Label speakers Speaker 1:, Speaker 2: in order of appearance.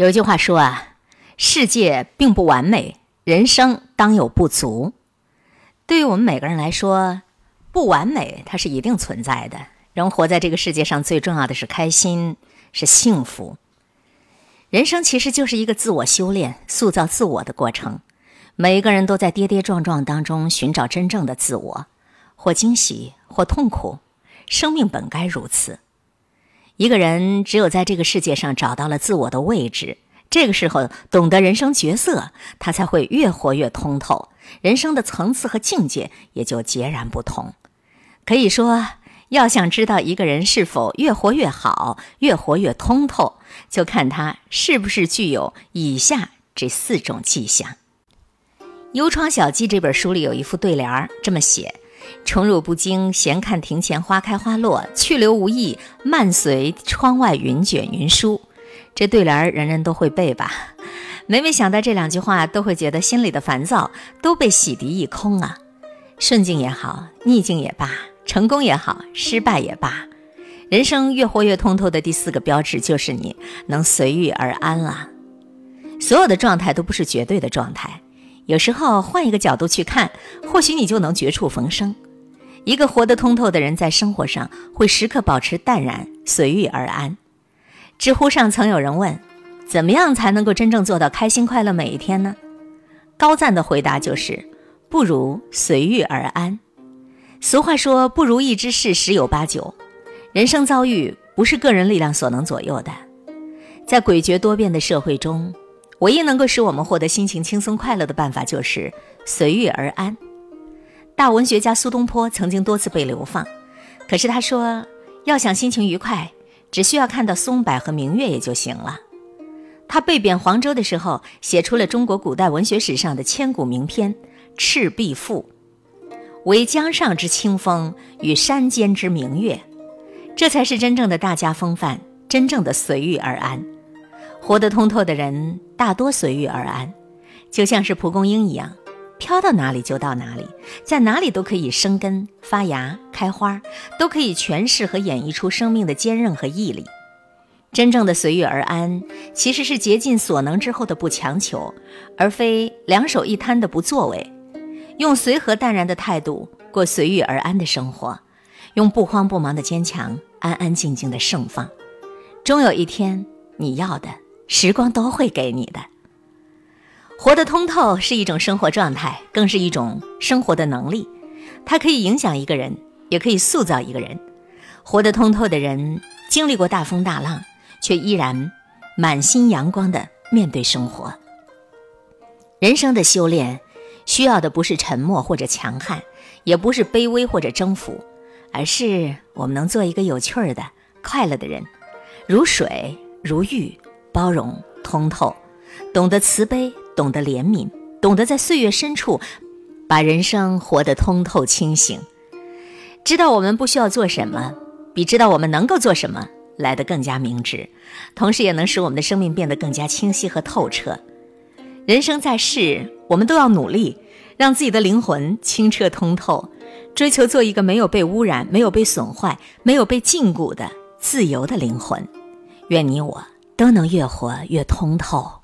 Speaker 1: 有一句话说啊，世界并不完美，人生当有不足。对于我们每个人来说，不完美它是一定存在的。人活在这个世界上，最重要的是开心，是幸福。人生其实就是一个自我修炼、塑造自我的过程。每一个人都在跌跌撞撞当中寻找真正的自我，或惊喜，或痛苦。生命本该如此。一个人只有在这个世界上找到了自我的位置，这个时候懂得人生角色，他才会越活越通透，人生的层次和境界也就截然不同。可以说，要想知道一个人是否越活越好、越活越通透，就看他是不是具有以下这四种迹象。《幽窗小记》这本书里有一副对联儿，这么写。宠辱不惊，闲看庭前花开花落；去留无意，漫随窗外云卷云舒。这对联儿人人都会背吧？每每想到这两句话，都会觉得心里的烦躁都被洗涤一空啊！顺境也好，逆境也罢，成功也好，失败也罢，人生越活越通透的第四个标志，就是你能随遇而安了。所有的状态都不是绝对的状态。有时候换一个角度去看，或许你就能绝处逢生。一个活得通透的人，在生活上会时刻保持淡然、随遇而安。知乎上曾有人问：“怎么样才能够真正做到开心快乐每一天呢？”高赞的回答就是：“不如随遇而安。”俗话说：“不如意之事十有八九。”人生遭遇不是个人力量所能左右的，在诡谲多变的社会中。唯一能够使我们获得心情轻松快乐的办法，就是随遇而安。大文学家苏东坡曾经多次被流放，可是他说，要想心情愉快，只需要看到松柏和明月也就行了。他被贬黄州的时候，写出了中国古代文学史上的千古名篇《赤壁赋》，惟江上之清风与山间之明月，这才是真正的大家风范，真正的随遇而安。活得通透的人，大多随遇而安，就像是蒲公英一样，飘到哪里就到哪里，在哪里都可以生根发芽、开花，都可以诠释和演绎出生命的坚韧和毅力。真正的随遇而安，其实是竭尽所能之后的不强求，而非两手一摊的不作为。用随和淡然的态度过随遇而安的生活，用不慌不忙的坚强，安安静静的盛放。终有一天，你要的。时光都会给你的。活得通透是一种生活状态，更是一种生活的能力。它可以影响一个人，也可以塑造一个人。活得通透的人，经历过大风大浪，却依然满心阳光的面对生活。人生的修炼，需要的不是沉默或者强悍，也不是卑微或者征服，而是我们能做一个有趣儿的、快乐的人，如水，如玉。包容、通透，懂得慈悲，懂得怜悯，懂得在岁月深处把人生活得通透清醒。知道我们不需要做什么，比知道我们能够做什么来得更加明智，同时也能使我们的生命变得更加清晰和透彻。人生在世，我们都要努力让自己的灵魂清澈通透，追求做一个没有被污染、没有被损坏、没有被禁锢的自由的灵魂。愿你我。都能越活越通透。